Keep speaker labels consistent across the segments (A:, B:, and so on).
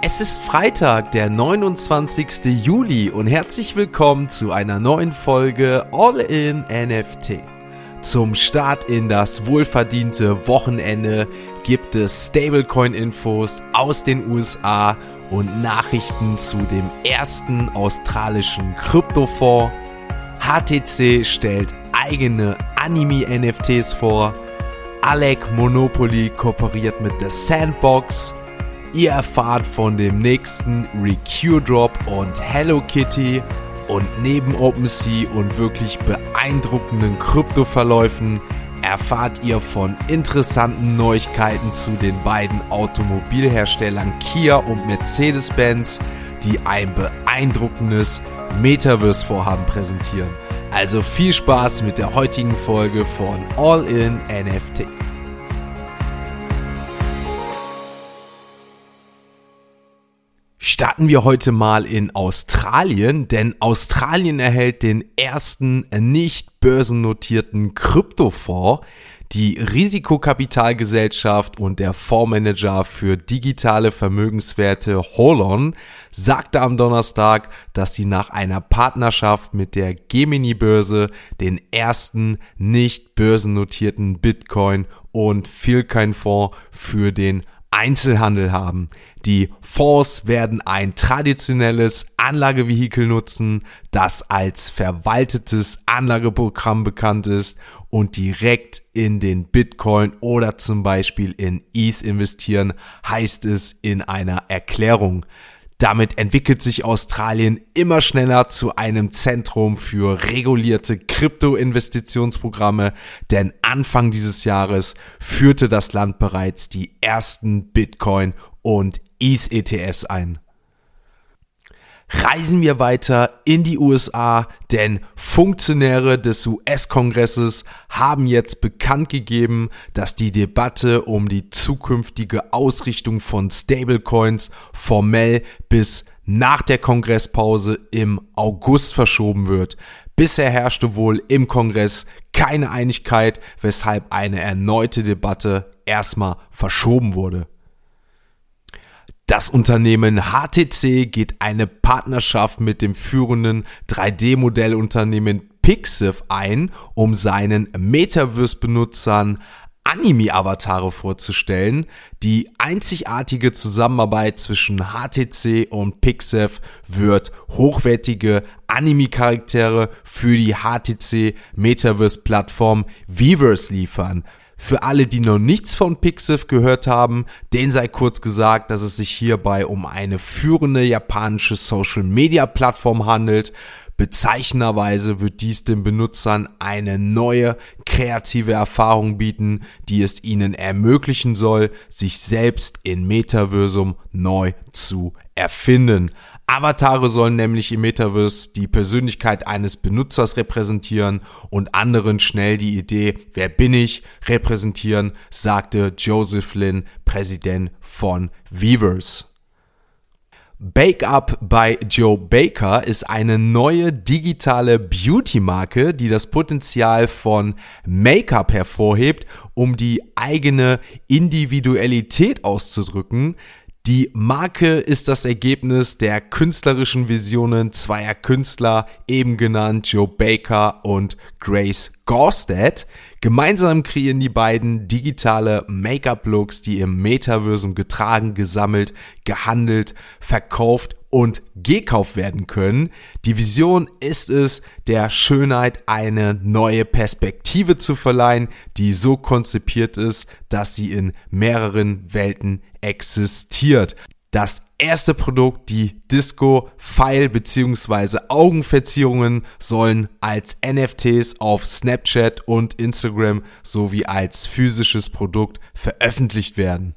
A: Es ist Freitag, der 29. Juli und herzlich willkommen zu einer neuen Folge All in NFT. Zum Start in das wohlverdiente Wochenende gibt es Stablecoin-Infos aus den USA und Nachrichten zu dem ersten australischen Kryptofonds. HTC stellt eigene Anime-NFTs vor. Alec Monopoly kooperiert mit The Sandbox. Ihr erfahrt von dem nächsten Recure Drop und Hello Kitty und neben OpenSea und wirklich beeindruckenden Kryptoverläufen erfahrt ihr von interessanten Neuigkeiten zu den beiden Automobilherstellern Kia und Mercedes-Benz, die ein beeindruckendes Metaverse-Vorhaben präsentieren. Also viel Spaß mit der heutigen Folge von All in NFT. Starten wir heute mal in Australien, denn Australien erhält den ersten nicht börsennotierten Kryptofonds. Die Risikokapitalgesellschaft und der Fondsmanager für digitale Vermögenswerte Holon sagte am Donnerstag, dass sie nach einer Partnerschaft mit der Gemini Börse den ersten nicht börsennotierten Bitcoin und Philcoin Fonds für den Einzelhandel haben. Die Fonds werden ein traditionelles Anlagevehikel nutzen, das als verwaltetes Anlageprogramm bekannt ist und direkt in den Bitcoin oder zum Beispiel in ETH investieren, heißt es in einer Erklärung. Damit entwickelt sich Australien immer schneller zu einem Zentrum für regulierte Krypto-Investitionsprogramme, denn Anfang dieses Jahres führte das Land bereits die ersten Bitcoin- und ETH-ETFs ein reisen wir weiter in die USA, denn Funktionäre des US-Kongresses haben jetzt bekannt gegeben, dass die Debatte um die zukünftige Ausrichtung von Stablecoins formell bis nach der Kongresspause im August verschoben wird. Bisher herrschte wohl im Kongress keine Einigkeit, weshalb eine erneute Debatte erstmal verschoben wurde. Das Unternehmen HTC geht eine Partnerschaft mit dem führenden 3D-Modellunternehmen Pixiv ein, um seinen Metaverse-Benutzern Anime-Avatare vorzustellen. Die einzigartige Zusammenarbeit zwischen HTC und Pixiv wird hochwertige Anime-Charaktere für die HTC Metaverse-Plattform Weverse liefern. Für alle, die noch nichts von Pixiv gehört haben, den sei kurz gesagt, dass es sich hierbei um eine führende japanische Social Media Plattform handelt. Bezeichnenderweise wird dies den Benutzern eine neue kreative Erfahrung bieten, die es ihnen ermöglichen soll, sich selbst in Metaversum neu zu erfinden. Avatare sollen nämlich im Metaverse die Persönlichkeit eines Benutzers repräsentieren und anderen schnell die Idee, wer bin ich, repräsentieren, sagte Joseph Lin, Präsident von Weavers. Bake Up bei Joe Baker ist eine neue digitale Beauty-Marke, die das Potenzial von Make-up hervorhebt, um die eigene Individualität auszudrücken. Die Marke ist das Ergebnis der künstlerischen Visionen zweier Künstler, eben genannt Joe Baker und Grace Gorstead. Gemeinsam kreieren die beiden digitale Make-up-Looks, die im Metaversum getragen, gesammelt, gehandelt, verkauft und gekauft werden können. Die Vision ist es, der Schönheit eine neue Perspektive zu verleihen, die so konzipiert ist, dass sie in mehreren Welten existiert. Das erste Produkt, die Disco Pfeil bzw. Augenverzierungen sollen als NFTs auf Snapchat und Instagram sowie als physisches Produkt veröffentlicht werden.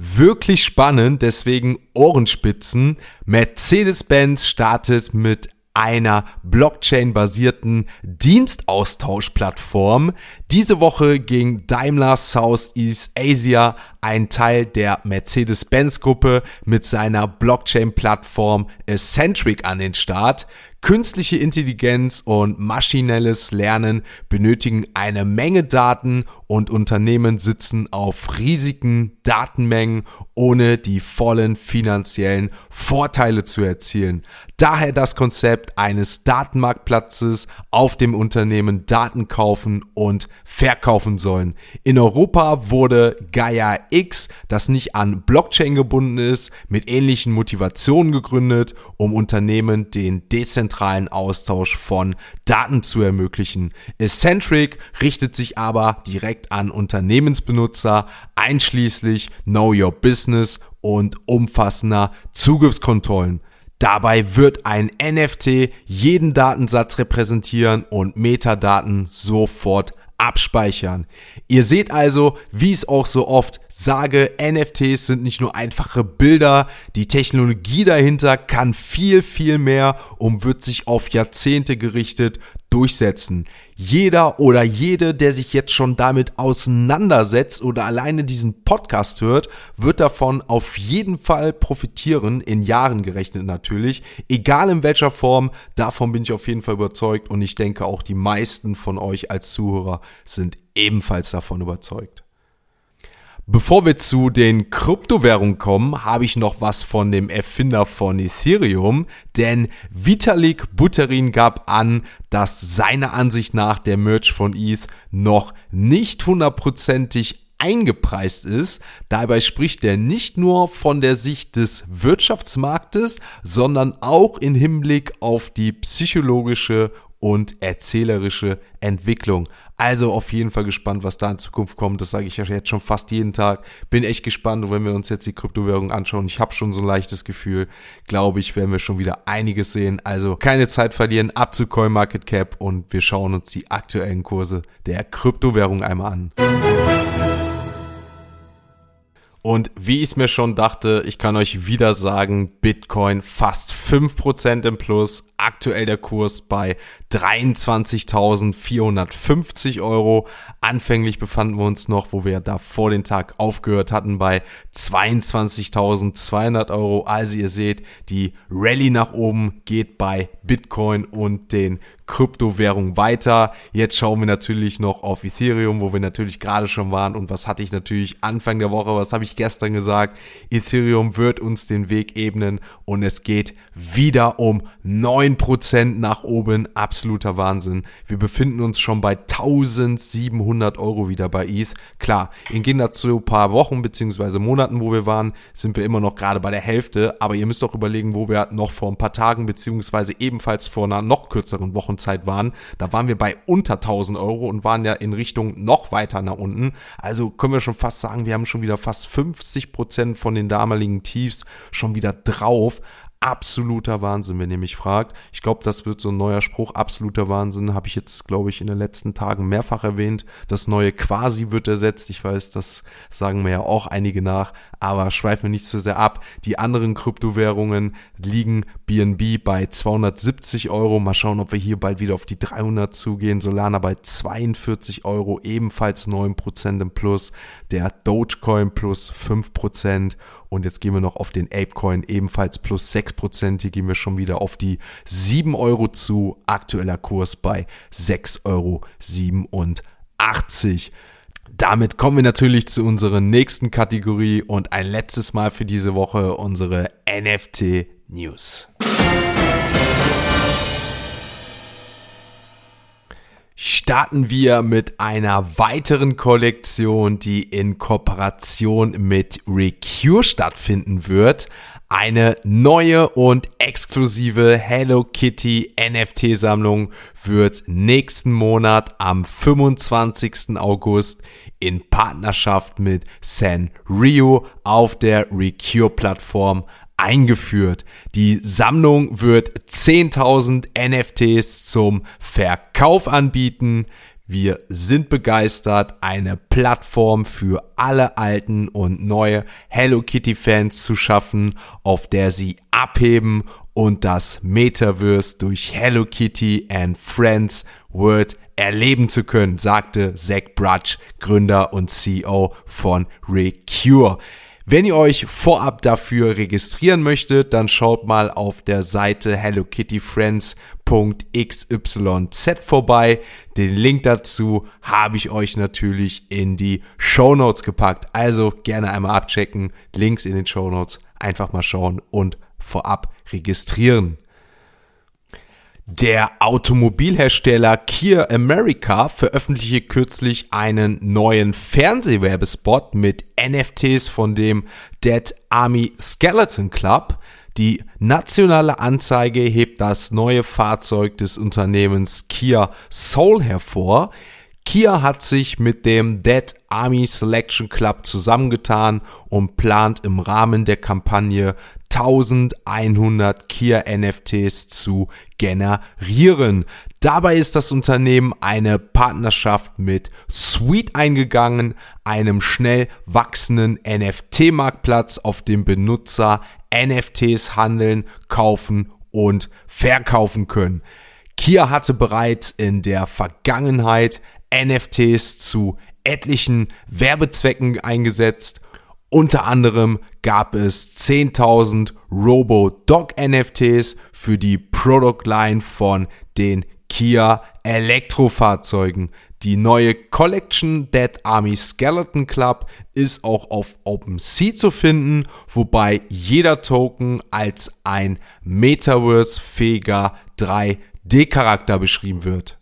A: Wirklich spannend, deswegen Ohrenspitzen. Mercedes-Benz startet mit einer Blockchain-basierten Dienstaustauschplattform. Diese Woche ging Daimler Southeast Asia, ein Teil der Mercedes-Benz-Gruppe, mit seiner Blockchain-Plattform Eccentric an den Start. Künstliche Intelligenz und maschinelles Lernen benötigen eine Menge Daten und Unternehmen sitzen auf riesigen Datenmengen, ohne die vollen finanziellen Vorteile zu erzielen. Daher das Konzept eines Datenmarktplatzes, auf dem Unternehmen Daten kaufen und verkaufen sollen. In Europa wurde Gaia X, das nicht an Blockchain gebunden ist, mit ähnlichen Motivationen gegründet, um Unternehmen den dezentralen Austausch von Daten zu ermöglichen. Eccentric richtet sich aber direkt an Unternehmensbenutzer, einschließlich Know Your Business und umfassender Zugriffskontrollen. Dabei wird ein NFT jeden Datensatz repräsentieren und Metadaten sofort abspeichern. Ihr seht also, wie es auch so oft sage, NFTs sind nicht nur einfache Bilder, die Technologie dahinter kann viel, viel mehr und wird sich auf Jahrzehnte gerichtet durchsetzen. Jeder oder jede, der sich jetzt schon damit auseinandersetzt oder alleine diesen Podcast hört, wird davon auf jeden Fall profitieren, in Jahren gerechnet natürlich, egal in welcher Form, davon bin ich auf jeden Fall überzeugt und ich denke auch die meisten von euch als Zuhörer sind ebenfalls davon überzeugt. Bevor wir zu den Kryptowährungen kommen, habe ich noch was von dem Erfinder von Ethereum, denn Vitalik Buterin gab an, dass seiner Ansicht nach der Merch von ETH noch nicht hundertprozentig eingepreist ist. Dabei spricht er nicht nur von der Sicht des Wirtschaftsmarktes, sondern auch in Hinblick auf die psychologische und erzählerische Entwicklung. Also auf jeden Fall gespannt, was da in Zukunft kommt. Das sage ich ja jetzt schon fast jeden Tag. Bin echt gespannt, wenn wir uns jetzt die Kryptowährung anschauen. Ich habe schon so ein leichtes Gefühl. Glaube ich, werden wir schon wieder einiges sehen. Also keine Zeit verlieren, ab zu CoinMarketCap und wir schauen uns die aktuellen Kurse der Kryptowährung einmal an. Und wie ich es mir schon dachte, ich kann euch wieder sagen, Bitcoin fast 5% im Plus, aktuell der Kurs bei 23.450 Euro. Anfänglich befanden wir uns noch, wo wir da vor den Tag aufgehört hatten, bei 22.200 Euro. Also ihr seht, die Rallye nach oben geht bei Bitcoin und den Kryptowährungen weiter. Jetzt schauen wir natürlich noch auf Ethereum, wo wir natürlich gerade schon waren. Und was hatte ich natürlich Anfang der Woche, was habe ich gestern gesagt? Ethereum wird uns den Weg ebnen und es geht wieder um 9% nach oben. Absoluter Wahnsinn. Wir befinden uns schon bei 1700 Euro wieder bei ETH. Klar, in gehen dazu ein paar Wochen bzw. Monaten, wo wir waren, sind wir immer noch gerade bei der Hälfte. Aber ihr müsst auch überlegen, wo wir noch vor ein paar Tagen bzw. ebenfalls vor einer noch kürzeren Wochenzeit waren. Da waren wir bei unter 1000 Euro und waren ja in Richtung noch weiter nach unten. Also können wir schon fast sagen, wir haben schon wieder fast 50% von den damaligen Tiefs schon wieder drauf absoluter Wahnsinn, wenn ihr mich fragt. Ich glaube, das wird so ein neuer Spruch. Absoluter Wahnsinn habe ich jetzt, glaube ich, in den letzten Tagen mehrfach erwähnt. Das neue quasi wird ersetzt. Ich weiß, das sagen mir ja auch einige nach, aber schweifen wir nicht zu sehr ab. Die anderen Kryptowährungen liegen BNB bei 270 Euro. Mal schauen, ob wir hier bald wieder auf die 300 zugehen. Solana bei 42 Euro, ebenfalls 9% im Plus. Der Dogecoin plus 5% und jetzt gehen wir noch auf den Apecoin ebenfalls plus 6%. Hier gehen wir schon wieder auf die 7 Euro zu. Aktueller Kurs bei 6,87 Euro. Damit kommen wir natürlich zu unserer nächsten Kategorie und ein letztes Mal für diese Woche unsere NFT News. Starten wir mit einer weiteren Kollektion, die in Kooperation mit Recure stattfinden wird. Eine neue und exklusive Hello Kitty NFT-Sammlung wird nächsten Monat am 25. August in Partnerschaft mit Sanrio auf der Recure-Plattform eingeführt. Die Sammlung wird 10.000 NFTs zum Verkauf anbieten. Wir sind begeistert, eine Plattform für alle alten und neue Hello Kitty Fans zu schaffen, auf der sie abheben und das Metaverse durch Hello Kitty and Friends World erleben zu können, sagte Zach Brutch, Gründer und CEO von Recure. Wenn ihr euch vorab dafür registrieren möchtet, dann schaut mal auf der Seite hellokittyfriends.xyz vorbei. Den Link dazu habe ich euch natürlich in die Show Notes gepackt. Also gerne einmal abchecken, Links in den Show Notes, einfach mal schauen und vorab registrieren. Der Automobilhersteller Kia America veröffentlichte kürzlich einen neuen Fernsehwerbespot mit NFTs von dem Dead Army Skeleton Club. Die nationale Anzeige hebt das neue Fahrzeug des Unternehmens Kia Soul hervor. Kia hat sich mit dem Dead Army Selection Club zusammengetan und plant im Rahmen der Kampagne 1100 Kia NFTs zu generieren. Dabei ist das Unternehmen eine Partnerschaft mit Sweet eingegangen, einem schnell wachsenden NFT-Marktplatz, auf dem Benutzer NFTs handeln, kaufen und verkaufen können. Kia hatte bereits in der Vergangenheit NFTs zu etlichen Werbezwecken eingesetzt. Unter anderem gab es 10.000 Robo-Dog NFTs für die Product Line von den Kia Elektrofahrzeugen. Die neue Collection Dead Army Skeleton Club ist auch auf OpenSea zu finden, wobei jeder Token als ein Metaverse-fähiger 3D-Charakter beschrieben wird.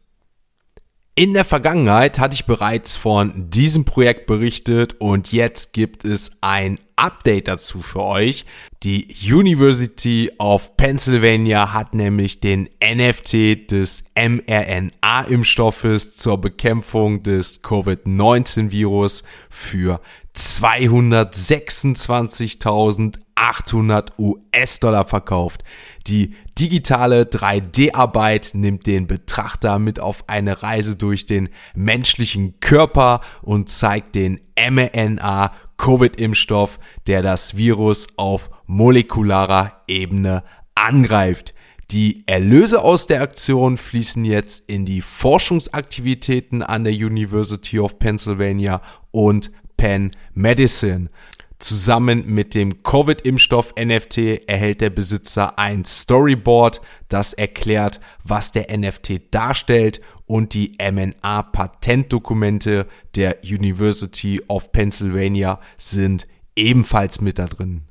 A: In der Vergangenheit hatte ich bereits von diesem Projekt berichtet und jetzt gibt es ein Update dazu für euch. Die University of Pennsylvania hat nämlich den NFT des mRNA-Impfstoffes zur Bekämpfung des Covid-19-Virus für 226.800 US-Dollar verkauft. Die digitale 3D-Arbeit nimmt den Betrachter mit auf eine Reise durch den menschlichen Körper und zeigt den mRNA-Covid-Impfstoff, der das Virus auf molekularer Ebene angreift. Die Erlöse aus der Aktion fließen jetzt in die Forschungsaktivitäten an der University of Pennsylvania und Penn Medicine. Zusammen mit dem Covid-Impfstoff NFT erhält der Besitzer ein Storyboard, das erklärt, was der NFT darstellt und die MNA-Patentdokumente der University of Pennsylvania sind ebenfalls mit da drin.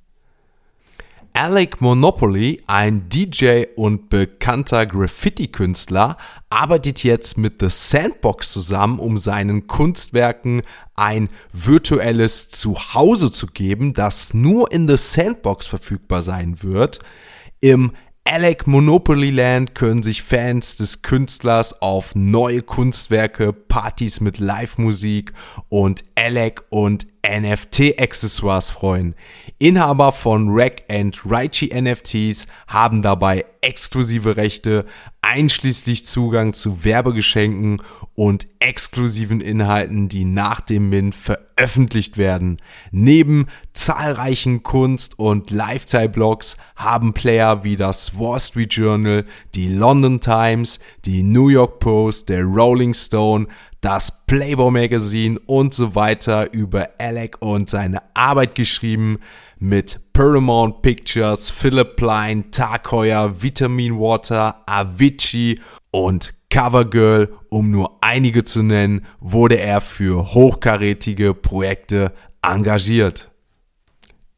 A: Alec Monopoly, ein DJ und bekannter Graffiti-Künstler, arbeitet jetzt mit The Sandbox zusammen, um seinen Kunstwerken ein virtuelles Zuhause zu geben, das nur in The Sandbox verfügbar sein wird. Im Alec Monopoly Land können sich Fans des Künstlers auf neue Kunstwerke, Partys mit Live-Musik und Alec und NFT-Accessoires freuen. Inhaber von Rack and Raichi NFTs haben dabei exklusive Rechte, einschließlich Zugang zu Werbegeschenken und exklusiven Inhalten, die nach dem Mint veröffentlicht werden. Neben zahlreichen Kunst- und Lifestyle-Blogs haben Player wie das Wall Street Journal, die London Times, die New York Post, der Rolling Stone, das Playboy Magazine und so weiter über Alec und seine Arbeit geschrieben mit Paramount Pictures, Philip Line, Tag Heuer, Vitamin Water, Avicii und Covergirl, um nur einige zu nennen, wurde er für hochkarätige Projekte engagiert.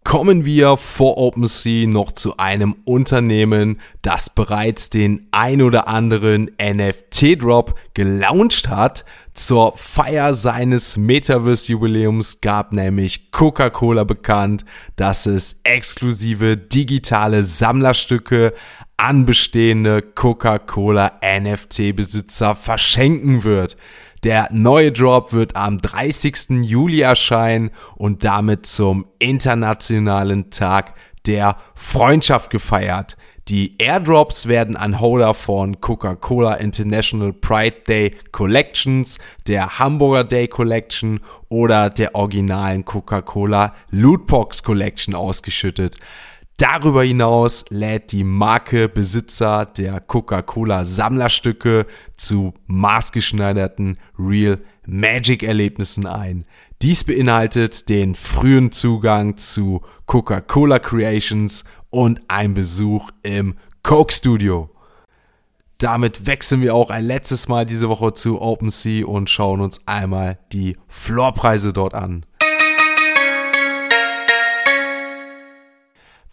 A: Kommen wir vor OpenSea noch zu einem Unternehmen, das bereits den ein oder anderen NFT-Drop gelauncht hat. Zur Feier seines Metaverse-Jubiläums gab nämlich Coca-Cola bekannt, dass es exklusive digitale Sammlerstücke an bestehende Coca-Cola NFT-Besitzer verschenken wird. Der neue Drop wird am 30. Juli erscheinen und damit zum internationalen Tag der Freundschaft gefeiert. Die Airdrops werden an Holder von Coca-Cola International Pride Day Collections, der Hamburger Day Collection oder der originalen Coca-Cola Lootbox Collection ausgeschüttet. Darüber hinaus lädt die Marke Besitzer der Coca-Cola Sammlerstücke zu maßgeschneiderten Real Magic Erlebnissen ein. Dies beinhaltet den frühen Zugang zu Coca-Cola Creations und ein Besuch im Coke Studio. Damit wechseln wir auch ein letztes Mal diese Woche zu OpenSea und schauen uns einmal die Floorpreise dort an.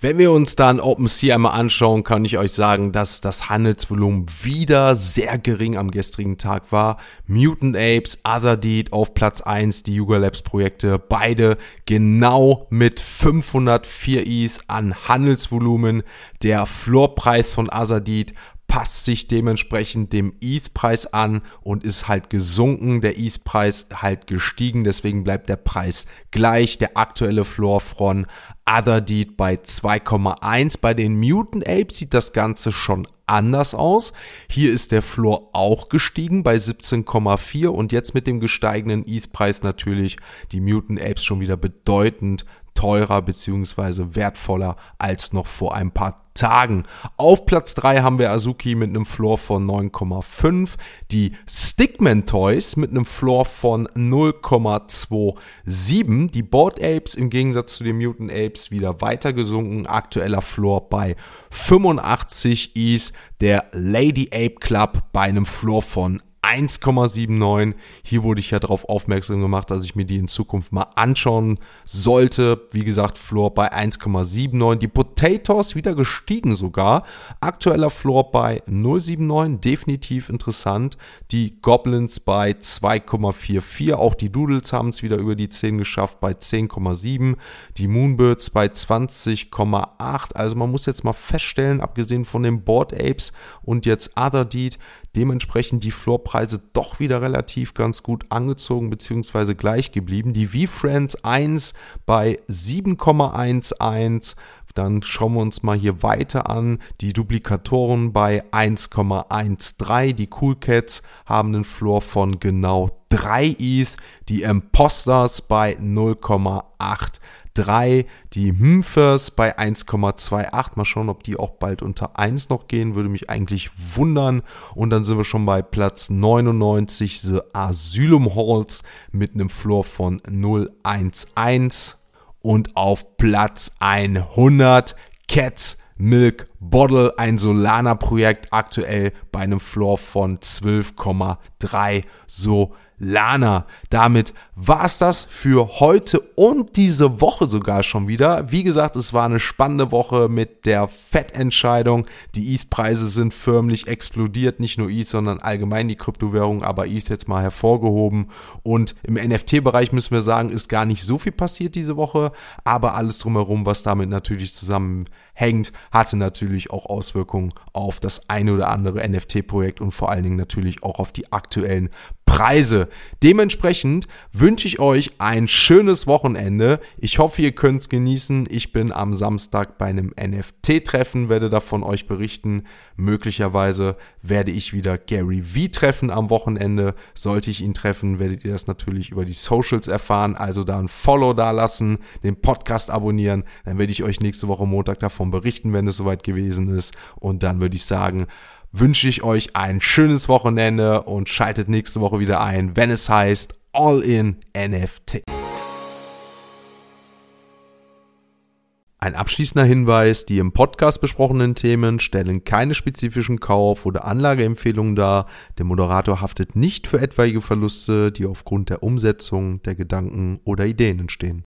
A: Wenn wir uns dann OpenSea einmal anschauen, kann ich euch sagen, dass das Handelsvolumen wieder sehr gering am gestrigen Tag war. Mutant Apes, Otherdeed auf Platz 1, die Yuga Labs Projekte, beide genau mit 504 Is an Handelsvolumen. Der Floorpreis von Otherdeed passt sich dementsprechend dem ETH-Preis an und ist halt gesunken, der ETH-Preis halt gestiegen, deswegen bleibt der Preis gleich. Der aktuelle Floor von Otherdeed bei 2,1. Bei den Mutant Apes sieht das Ganze schon anders aus. Hier ist der Floor auch gestiegen bei 17,4 und jetzt mit dem gesteigenden ETH-Preis natürlich die Mutant Apes schon wieder bedeutend teurer bzw. wertvoller als noch vor ein paar Tagen. Auf Platz 3 haben wir Azuki mit einem Floor von 9,5, die Stickman Toys mit einem Floor von 0,27, die Board Apes im Gegensatz zu den Mutant Apes wieder weiter gesunken, aktueller Floor bei 85 Is, der Lady Ape Club bei einem Floor von 1,79. Hier wurde ich ja darauf aufmerksam gemacht, dass ich mir die in Zukunft mal anschauen sollte. Wie gesagt, Floor bei 1,79. Die Potatoes wieder gestiegen sogar. Aktueller Floor bei 0,79. Definitiv interessant. Die Goblins bei 2,44. Auch die Doodles haben es wieder über die 10 geschafft bei 10,7. Die Moonbirds bei 20,8. Also man muss jetzt mal feststellen, abgesehen von den Board Apes und jetzt Other Deed, dementsprechend die Floorpreise doch wieder relativ ganz gut angezogen bzw. gleich geblieben. Die V-Friends 1 bei 7,11. Dann schauen wir uns mal hier weiter an. Die Duplikatoren bei 1,13. Die Cool Cats haben einen Floor von genau 3 Is. Die Imposters bei 0,8 3, die Mphers bei 1,28. Mal schauen, ob die auch bald unter 1 noch gehen, würde mich eigentlich wundern. Und dann sind wir schon bei Platz 99, The Asylum Halls mit einem Floor von 011. Und auf Platz 100 Cats Milk Bottle, ein Solana-Projekt, aktuell bei einem Floor von 12,3 so Lana. Damit war es das für heute und diese Woche sogar schon wieder. Wie gesagt, es war eine spannende Woche mit der Fettentscheidung. Die ETH-Preise sind förmlich explodiert. Nicht nur ETH, sondern allgemein die Kryptowährung, aber ETH jetzt mal hervorgehoben. Und im NFT-Bereich müssen wir sagen, ist gar nicht so viel passiert diese Woche. Aber alles drumherum, was damit natürlich zusammenhängt, hatte natürlich auch Auswirkungen auf das eine oder andere NFT-Projekt und vor allen Dingen natürlich auch auf die aktuellen Preise. Dementsprechend wünsche ich euch ein schönes Wochenende. Ich hoffe, ihr könnt es genießen. Ich bin am Samstag bei einem NFT-Treffen, werde davon euch berichten. Möglicherweise werde ich wieder Gary V treffen am Wochenende. Sollte ich ihn treffen, werdet ihr das natürlich über die Socials erfahren. Also da ein Follow da lassen, den Podcast abonnieren. Dann werde ich euch nächste Woche Montag davon berichten, wenn es soweit gewesen ist. Und dann würde ich sagen, wünsche ich euch ein schönes Wochenende und schaltet nächste Woche wieder ein, wenn es heißt All in NFT. Ein abschließender Hinweis, die im Podcast besprochenen Themen stellen keine spezifischen Kauf- oder Anlageempfehlungen dar. Der Moderator haftet nicht für etwaige Verluste, die aufgrund der Umsetzung der Gedanken oder Ideen entstehen.